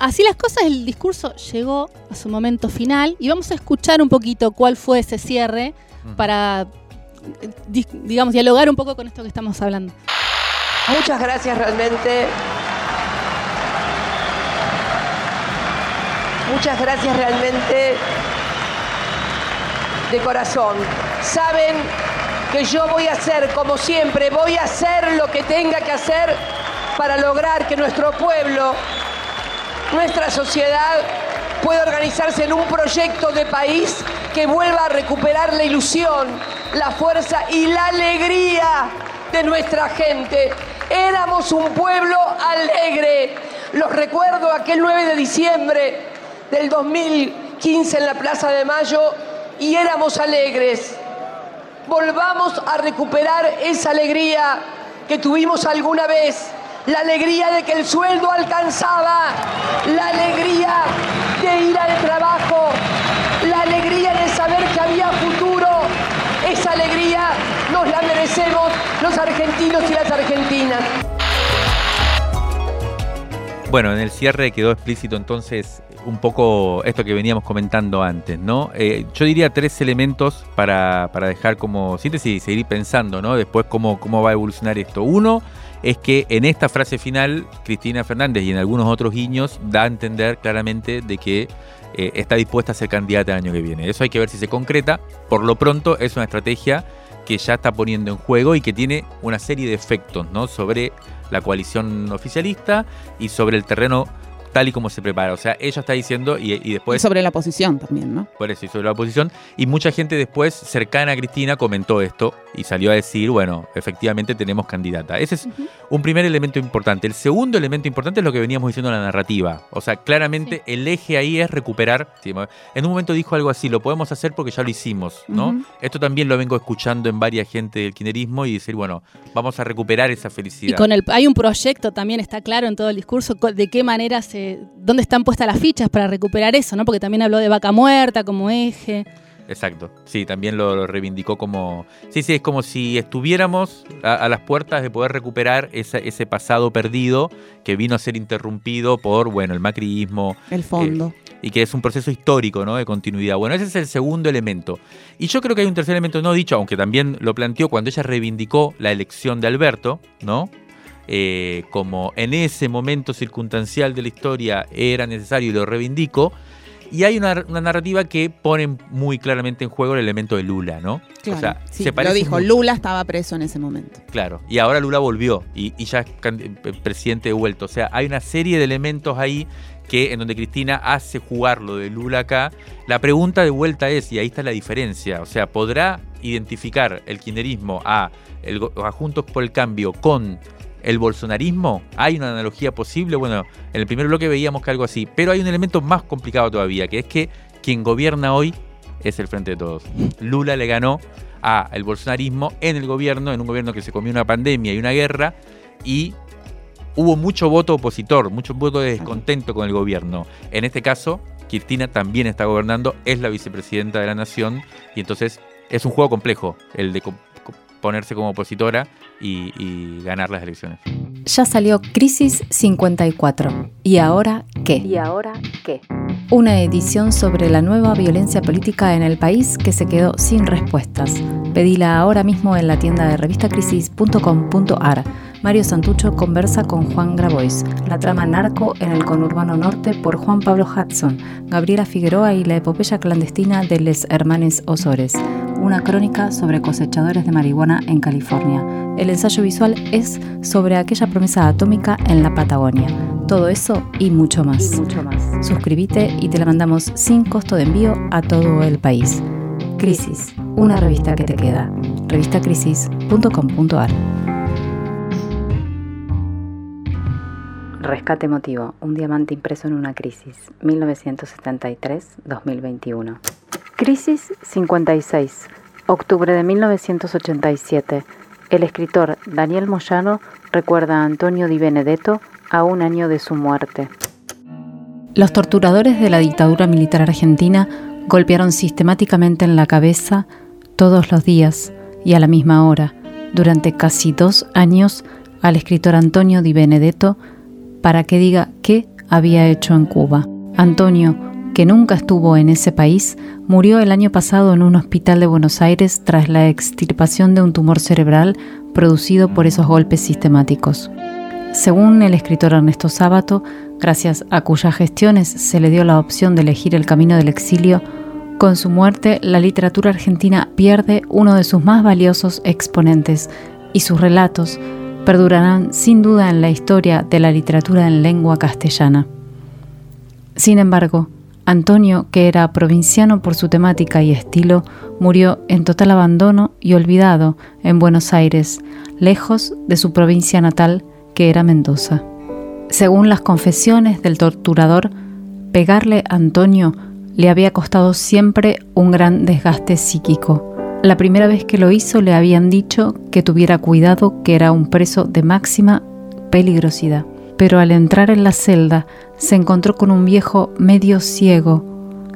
así las cosas, el discurso llegó a su momento final y vamos a escuchar un poquito cuál fue ese cierre para, digamos, dialogar un poco con esto que estamos hablando. Muchas gracias realmente Muchas gracias realmente de corazón. Saben que yo voy a hacer, como siempre, voy a hacer lo que tenga que hacer para lograr que nuestro pueblo, nuestra sociedad, pueda organizarse en un proyecto de país que vuelva a recuperar la ilusión, la fuerza y la alegría de nuestra gente. Éramos un pueblo alegre. Los recuerdo aquel 9 de diciembre del 2015 en la Plaza de Mayo y éramos alegres. Volvamos a recuperar esa alegría que tuvimos alguna vez, la alegría de que el sueldo alcanzaba, la alegría de ir al trabajo, la alegría de saber que había futuro. Esa alegría nos la merecemos los argentinos y las argentinas. Bueno, en el cierre quedó explícito entonces un poco esto que veníamos comentando antes, ¿no? Eh, yo diría tres elementos para, para, dejar como síntesis y seguir pensando, ¿no? Después cómo, cómo va a evolucionar esto. Uno es que en esta frase final, Cristina Fernández y en algunos otros guiños da a entender claramente de que eh, está dispuesta a ser candidata el año que viene. Eso hay que ver si se concreta. Por lo pronto es una estrategia que ya está poniendo en juego y que tiene una serie de efectos ¿no? sobre la coalición oficialista y sobre el terreno tal y como se prepara. O sea, ella está diciendo y, después... sobre la oposición también, ¿no? Por eso, y sobre la oposición. Y mucha gente después, cercana a Cristina, comentó esto y salió a decir, bueno, efectivamente tenemos candidata. Ese es un primer elemento importante. El segundo elemento importante es lo que veníamos diciendo en la narrativa. O sea, claramente el eje ahí es recuperar... En un momento dijo algo así, lo podemos hacer porque ya lo hicimos, ¿no? Esto también lo vengo escuchando en varias gente del kinerismo y decir, bueno, vamos a recuperar esa felicidad. Y con el, hay un proyecto también, está claro en todo el discurso, de qué manera se dónde están puestas las fichas para recuperar eso, ¿no? Porque también habló de vaca muerta como eje. Exacto, sí, también lo, reivindicó como... Sí, sí, es como si estuviéramos a, las puertas de poder recuperar ese pasado perdido que vino a ser interrumpido por, bueno, el macrismo. El fondo. Eh, y que es un proceso histórico, ¿no? De continuidad. Bueno, ese es el segundo elemento. Y yo creo que hay un tercer elemento no dicho, aunque también lo planteó cuando ella reivindicó la elección de Alberto, ¿no? Eh, como en ese momento circunstancial de la historia era necesario y lo reivindico. Y hay una, narrativa que pone muy claramente en juego el elemento de Lula, ¿no? o sea, se lo dijo, Lula estaba preso en ese momento. Claro, y ahora Lula volvió y, ya es eh, presidente de vuelto. O sea, hay una serie de elementos ahí que en donde Cristina hace jugar lo de Lula acá. La pregunta de vuelta es, y ahí está la diferencia, o sea, ¿podrá identificar el kirchnerismo a, el, a Juntos por el Cambio con el bolsonarismo? ¿Hay una analogía posible? Bueno, en el primer bloque veíamos que algo así, pero hay un elemento más complicado todavía, que es que quien gobierna hoy es el Frente de Todos. Lula le ganó a el bolsonarismo en el gobierno, en un gobierno que se comió una pandemia y una guerra, y hubo mucho voto opositor, mucho voto de descontento con el gobierno. En este caso, Cristina también está gobernando, es la vicepresidenta de la nación, y entonces es un juego complejo el de ponerse como opositora y, ganar las elecciones. Ya salió Crisis 54. ¿Y ahora qué? ¿Y ahora qué? Una edición sobre la nueva violencia política en el país que se quedó sin respuestas. Pedila ahora mismo en la tienda de revistacrisis.com.ar. Mario Santucho conversa con Juan Grabois. La trama narco en el conurbano norte por Juan Pablo Hudson. Gabriela Figueroa y la epopeya clandestina de Les Hermanes Osores una crónica sobre cosechadores de marihuana en California. El ensayo visual es sobre aquella promesa atómica en la Patagonia. Todo eso y mucho más. mucho más. Suscríbete y te la mandamos sin costo de envío a todo el país. Crisis, una revista que te queda. Revistacrisis.com.ar Rescate emotivo, un diamante impreso en una crisis, 1973-2021. Crisis 56, octubre de 1987. El escritor Daniel Moyano recuerda a Antonio Di Benedetto a un año de su muerte. Los torturadores de la dictadura militar argentina golpearon sistemáticamente en la cabeza todos los días y a la misma hora, durante casi dos años, al escritor Antonio Di Benedetto para que diga qué había hecho en Cuba. Antonio que nunca estuvo en ese país, murió el año pasado en un hospital de Buenos Aires tras la extirpación de un tumor cerebral producido por esos golpes sistemáticos. Según el escritor Ernesto Sábato, gracias a cuyas gestiones se le dio la opción de elegir el camino del exilio, con su muerte la literatura argentina pierde uno de sus más valiosos exponentes y sus relatos perdurarán sin duda en la historia de la literatura en lengua castellana. Sin embargo, Antonio, que era provinciano por su temática y estilo, murió en total abandono y olvidado en Buenos Aires, lejos de su provincia natal, que era Mendoza. Según las confesiones del torturador, pegarle a Antonio le había costado siempre un gran desgaste psíquico. La primera vez que lo hizo le habían dicho que tuviera cuidado que era un preso de máxima peligrosidad pero al entrar en la celda se encontró con un viejo medio ciego,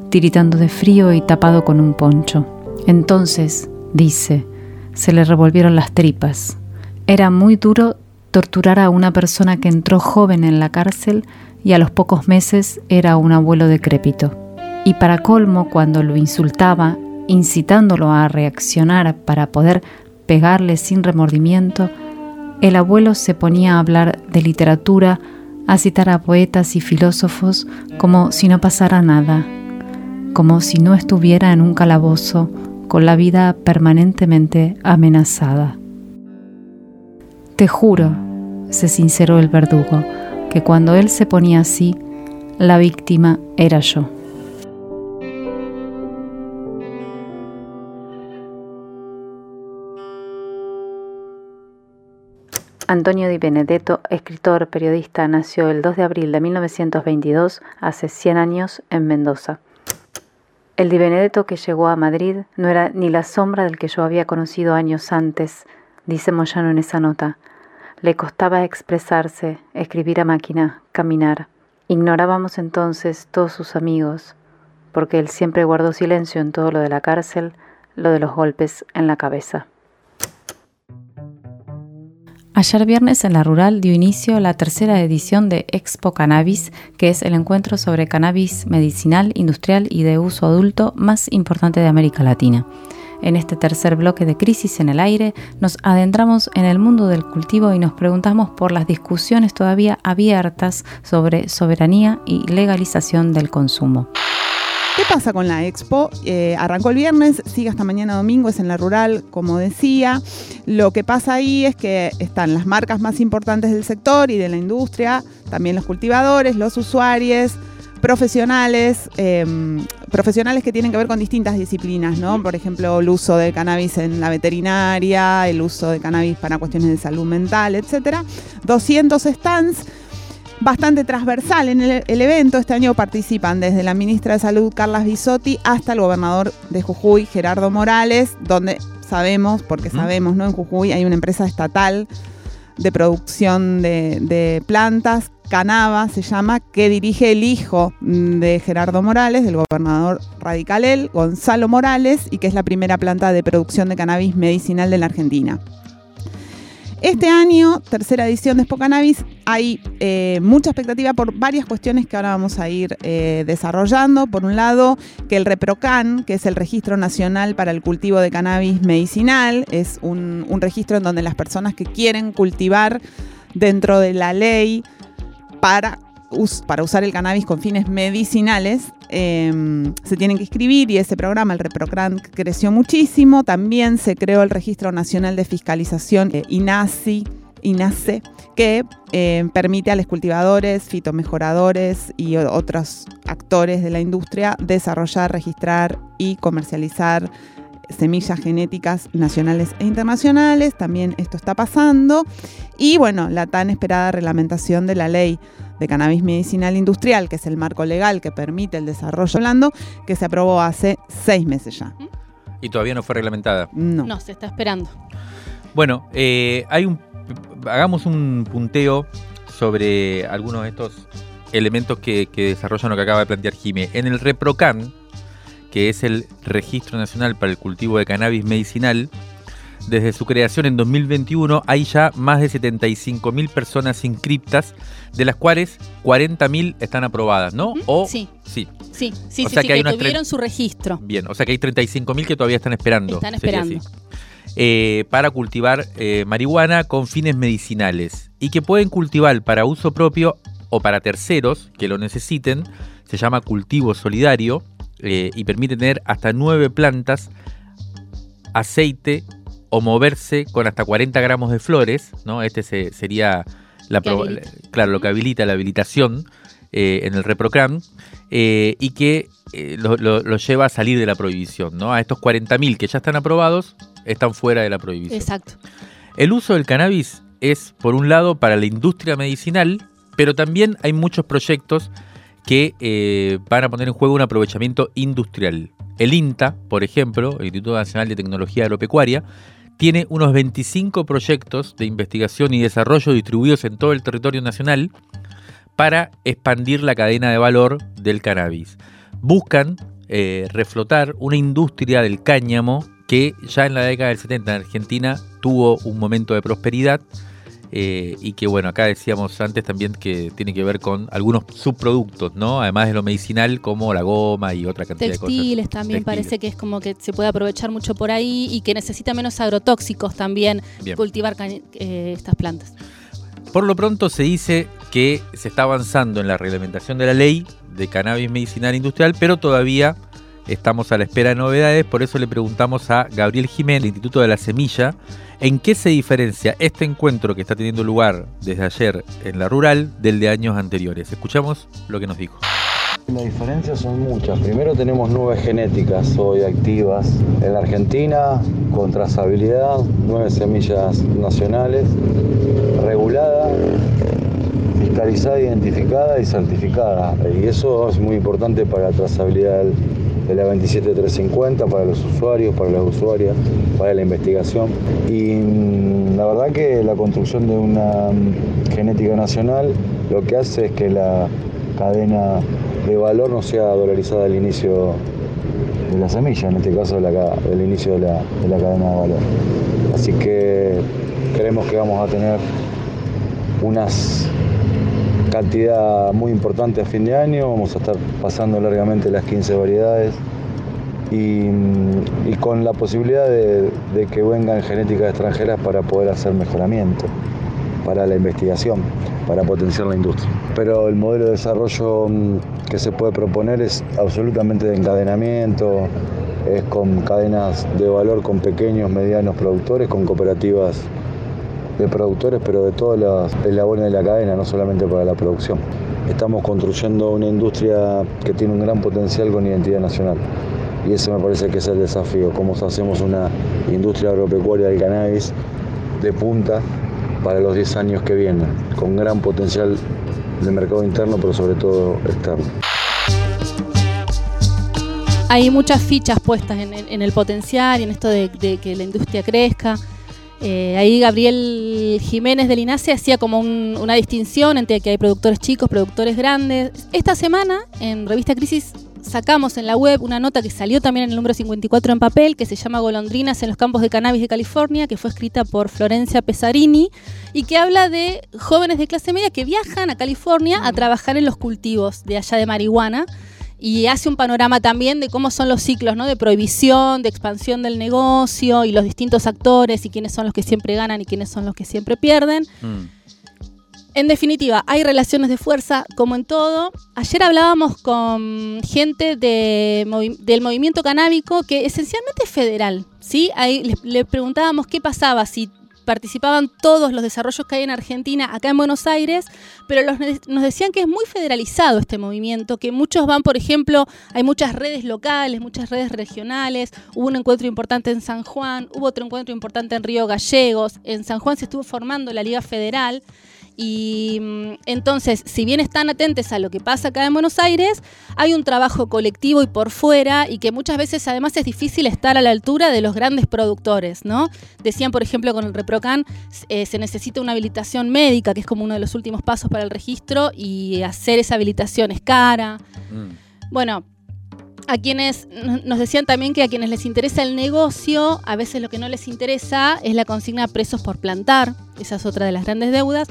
tiritando de frío y tapado con un poncho. Entonces, dice, se le revolvieron las tripas. Era muy duro torturar a una persona que entró joven en la cárcel y a los pocos meses era un abuelo decrépito. Y para colmo, cuando lo insultaba, incitándolo a reaccionar para poder pegarle sin remordimiento, el abuelo se ponía a hablar de literatura, a citar a poetas y filósofos como si no pasara nada, como si no estuviera en un calabozo con la vida permanentemente amenazada. Te juro, se sinceró el verdugo, que cuando él se ponía así, la víctima era yo. Antonio Di Benedetto, escritor, periodista, nació el 2 de abril de 1922, hace 100 años, en Mendoza. El Di Benedetto que llegó a Madrid no era ni la sombra del que yo había conocido años antes, dice Moyano en esa nota. Le costaba expresarse, escribir a máquina, caminar. Ignorábamos entonces todos sus amigos, porque él siempre guardó silencio en todo lo de la cárcel, lo de los golpes en la cabeza. Ayer viernes en la Rural dio inicio la tercera edición de Expo Cannabis, que es el encuentro sobre cannabis medicinal, industrial y de uso adulto más importante de América Latina. En este tercer bloque de Crisis en el Aire nos adentramos en el mundo del cultivo y nos preguntamos por las discusiones todavía abiertas sobre soberanía y legalización del consumo. ¿Qué pasa con la expo? Eh, arrancó el viernes, sigue hasta mañana domingo, es en la rural, como decía. Lo que pasa ahí es que están las marcas más importantes del sector y de la industria, también los cultivadores, los usuarios, profesionales, em, profesionales que tienen que ver con distintas disciplinas, ¿no? Por ejemplo, el uso de cannabis en la veterinaria, el uso de cannabis para cuestiones de salud mental, etcétera. 200 stands bastante transversal en el, evento. Este año participan desde la ministra de Salud, Carla Bisotti, hasta el gobernador de Jujuy, Gerardo Morales, donde sabemos, porque sabemos, ¿no? En Jujuy hay una empresa estatal de producción de, plantas, Canava se llama, que dirige el hijo de Gerardo Morales, del gobernador radical él, Gonzalo Morales, y que es la primera planta de producción de cannabis medicinal de la Argentina. Este año, tercera edición de Expo Cannabis, hay eh, mucha expectativa por varias cuestiones que ahora vamos a ir eh, desarrollando. Por un lado, que el ReproCan, que es el Registro Nacional para el Cultivo de Cannabis Medicinal, es un, un registro en donde las personas que quieren cultivar dentro de la ley para para usar el cannabis con fines medicinales, em, se tienen que inscribir y ese programa, el ReproCran, creció muchísimo. También se creó el Registro Nacional de Fiscalización eh, INASI, INASE, que em, permite a los cultivadores, fitomejoradores y otros actores de la industria desarrollar, registrar y comercializar semillas genéticas nacionales e internacionales. También esto está pasando. Y bueno, la tan esperada reglamentación de la ley de cannabis medicinal industrial, que es el marco legal que permite el desarrollo blando, que se aprobó hace seis meses ya. ¿Y todavía no fue reglamentada? No. No, se está esperando. Bueno, eh, hay un, hagamos un punteo sobre algunos de estos elementos que, que desarrollan lo que acaba de plantear Jime. En el ReproCan, que es el Registro Nacional para el Cultivo de Cannabis Medicinal, desde su creación en 2021 hay ya más de 75.000 personas inscriptas, de las cuales 40.000 están aprobadas, ¿no? O, sí. Sí, sí, sí, sí, que, tuvieron su registro. Bien, o sea que hay 35.000 que todavía están esperando. Están esperando. Eh, para cultivar eh, marihuana con fines medicinales y que pueden cultivar para uso propio o para terceros que lo necesiten. Se llama cultivo solidario eh, y permite tener hasta nueve plantas, aceite o moverse con hasta 40 gramos de flores, ¿no? Este sería la claro, lo que habilita la habilitación eh, en el ReproCram eh, y que eh, lo, lleva a salir de la prohibición, ¿no? A estos 40.000 que ya están aprobados, están fuera de la prohibición. Exacto. El uso del cannabis es, por un lado, para la industria medicinal, pero también hay muchos proyectos que van a poner en juego un aprovechamiento industrial. El INTA, por ejemplo, el Instituto Nacional de Tecnología Agropecuaria, tiene unos 25 proyectos de investigación y desarrollo distribuidos en todo el territorio nacional para expandir la cadena de valor del cannabis. Buscan eh, reflotar una industria del cáñamo que ya en la década del 70 en Argentina tuvo un momento de prosperidad eh, y que bueno, acá decíamos antes también que tiene que ver con algunos subproductos, ¿no? Además de lo medicinal como la goma y otra cantidad de cosas. Textiles también parece que es como que se puede aprovechar mucho por ahí y que necesita menos agrotóxicos también cultivar eh, estas plantas. Por lo pronto se dice que se está avanzando en la reglamentación de la ley de cannabis medicinal industrial, pero todavía estamos a la espera de novedades, por eso le preguntamos a Gabriel Jiménez, del Instituto de la Semilla, en qué se diferencia este encuentro que está teniendo lugar desde ayer en la rural del de años anteriores. Escuchamos lo que nos dijo. Las diferencias son muchas. Primero tenemos nueve genéticas hoy activas en la Argentina, con trazabilidad, nueve semillas nacionales, regulada, identificada y certificada. Y eso es muy importante para la trazabilidad de la 27350 para los usuarios, para las usuarias, para la investigación. Y mm, la verdad que la construcción de una mm, genética nacional lo que hace es que la cadena de valor no sea dolarizada al inicio de la semilla, en este caso el inicio de la, de la cadena de valor. Así que creemos que vamos a tener unas cantidad muy importante a fin de año, vamos a estar pasando largamente las 15 variedades y, con la posibilidad de, que vengan genéticas extranjeras para poder hacer mejoramiento para la investigación, para potenciar la industria. Pero el modelo de desarrollo mm, que se puede proponer es absolutamente de encadenamiento, es con cadenas de valor con pequeños, medianos productores, con cooperativas de productores, pero de todas las eslabones de la cadena, no solamente para la producción. Estamos construyendo una industria que tiene un gran potencial con identidad nacional. Y ese me parece que es el desafío, cómo hacemos una industria agropecuaria del cannabis de punta para los 10 años que vienen, con gran potencial de mercado interno, pero sobre todo externo. Hay muchas fichas puestas en, el potencial y en esto de que la industria crezca. Eh, ahí Gabriel Jiménez del INASE hacía como una distinción entre que hay productores chicos, productores grandes. Esta semana en Revista Crisis sacamos en la web una nota que salió también en el número 54 en papel, que se llama Golondrinas en los campos de cannabis de California, que fue escrita por Florencia Pesarini y que habla de jóvenes de clase media que viajan a California a trabajar en los cultivos de allá de marihuana y hace un panorama también de cómo son los ciclos, ¿no? De prohibición, de expansión del negocio y los distintos actores y quiénes son los que siempre ganan y quiénes son los que siempre pierden. Mm. En definitiva, hay relaciones de fuerza como en todo. Ayer hablábamos con gente del movimiento canábico que esencialmente es federal. ¿sí? Ahí le preguntábamos qué pasaba si participaban todos los desarrollos que hay en Argentina, acá en Buenos Aires, pero nos decían que es muy federalizado este movimiento, que muchos van, por ejemplo, hay muchas redes locales, muchas redes regionales, hubo un encuentro importante en San Juan, hubo otro encuentro importante en Río Gallegos, en San Juan se estuvo formando la Liga Federal. Y mm, entonces, si bien están atentos a lo que pasa acá en Buenos Aires, hay un trabajo colectivo y por fuera y que muchas veces además es difícil estar a la altura de los grandes productores, ¿no? Decían, por ejemplo, con el ReproCan eh, se necesita una habilitación médica, que es como uno de los últimos pasos para el registro, y hacer esa habilitación es cara. Mm. Bueno, a quienes nos decían también que a quienes les interesa el negocio, a veces lo que no les interesa es la consigna presos por plantar. Esa es otra de las grandes deudas.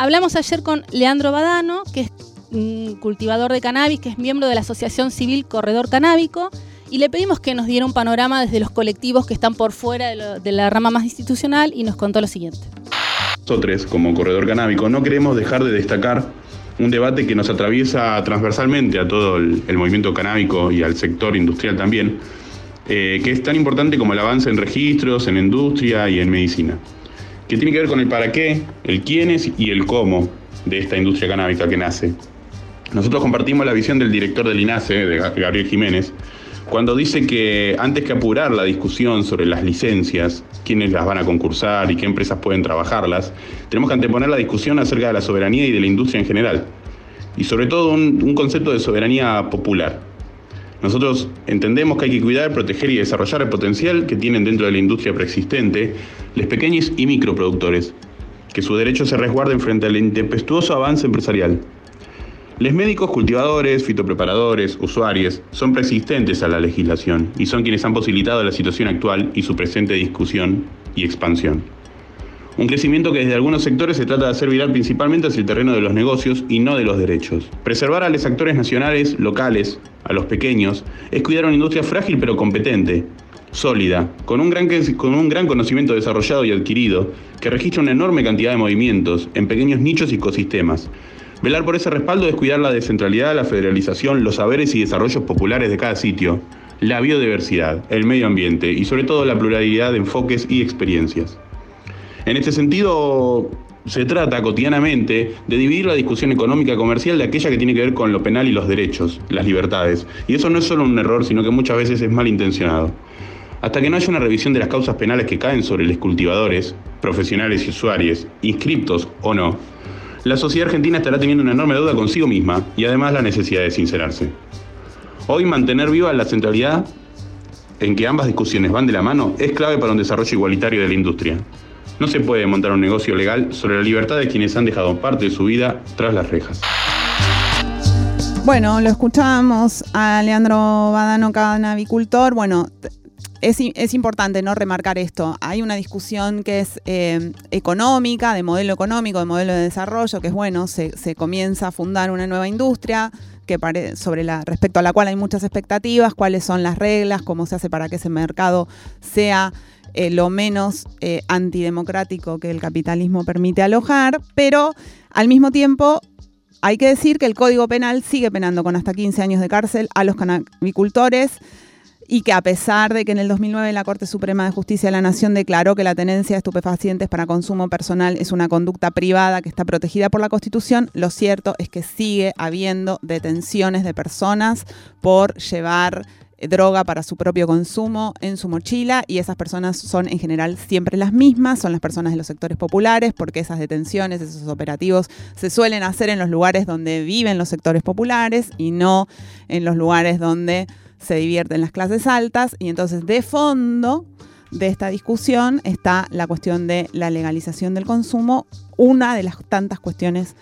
Hablamos ayer con Leandro Badano, que es un cultivador de cannabis, que es miembro de la Asociación Civil Corredor Canábico, y le pedimos que nos diera un panorama desde los colectivos que están por fuera de, la rama más institucional y nos contó lo siguiente. Nosotros, como corredor canábico, no queremos dejar de destacar un debate que nos atraviesa transversalmente a todo el, movimiento canábico y al sector industrial también, eh, que es tan importante como el avance en registros, en industria y en medicina, que tiene que ver con el para qué, el quiénes y el cómo de esta industria canábica que nace. Nosotros compartimos la visión del director del INASE, de Gabriel Jiménez, cuando dice que antes que apurar la discusión sobre las licencias, quiénes las van a concursar y qué empresas pueden trabajarlas, tenemos que anteponer la discusión acerca de la soberanía y de la industria en general. Y sobre todo un, concepto de soberanía popular. Nosotros entendemos que hay que cuidar, proteger y desarrollar el potencial que tienen dentro de la industria preexistente los pequeños y microproductores, que su derecho se resguarden frente al intempestuoso avance empresarial. Los médicos, cultivadores, fitopreparadores, usuarios, son persistentes a la legislación y son quienes han posibilitado la situación actual y su presente discusión y expansión. Un crecimiento que desde algunos sectores se trata de hacer viral principalmente hacia el terreno de los negocios y no de los derechos. Preservar a los actores nacionales, locales, a los pequeños, es cuidar una industria frágil pero competente, sólida, con un, gran, con un gran conocimiento desarrollado y adquirido, que registra una enorme cantidad de movimientos en pequeños nichos y ecosistemas. Velar por ese respaldo es cuidar la descentralidad, la federalización, los saberes y desarrollos populares de cada sitio, la biodiversidad, el medio ambiente y sobre todo la pluralidad de enfoques y experiencias. En este sentido, se trata cotidianamente de dividir la discusión económica comercial de aquella que tiene que ver con lo penal y los derechos, las libertades. Y eso no es solo un error, sino que muchas veces es malintencionado. Hasta que no haya una revisión de las causas penales que caen sobre los cultivadores, profesionales y usuarios, inscriptos o no, la sociedad argentina estará teniendo una enorme deuda consigo misma y además la necesidad de sincerarse. Hoy mantener viva la centralidad en que ambas discusiones van de la mano es clave para un desarrollo igualitario de la industria. No se puede montar un negocio legal sobre la libertad de quienes han dejado parte de su vida tras las rejas. Bueno, lo escuchamos a Leandro Badano, canavicultor. Bueno, es, importante no remarcar esto. Hay una discusión que es eh, económica, de modelo económico, de modelo de desarrollo, que es bueno, se, comienza a fundar una nueva industria respecto a la cual hay muchas expectativas, cuáles son las reglas, cómo se hace para que ese mercado sea eh, lo menos eh, antidemocrático que el capitalismo permite alojar, pero al mismo tiempo hay que decir que el Código Penal sigue penando con hasta 15 años de cárcel a los canabicultores y que a pesar de que en el 2009 la Corte Suprema de Justicia de la Nación declaró que la tenencia de estupefacientes para consumo personal es una conducta privada que está protegida por la Constitución, lo cierto es que sigue habiendo detenciones de personas por llevar eh, droga para su propio consumo en su mochila y esas personas son en general siempre las mismas, son las personas de los sectores populares porque esas detenciones, esos operativos se suelen hacer en los lugares donde viven los sectores populares y no en los lugares donde se divierten las clases altas y entonces de fondo de esta discusión está la cuestión de la legalización del consumo, una de las tantas cuestiones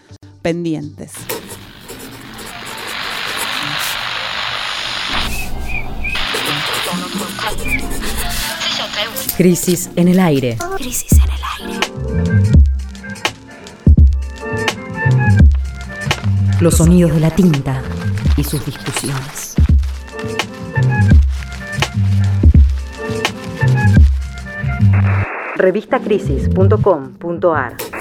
pendientes. Crisis en el aire. Crisis en el aire. Los sonidos de la tinta y sus discusiones. revistacrisis.com.ar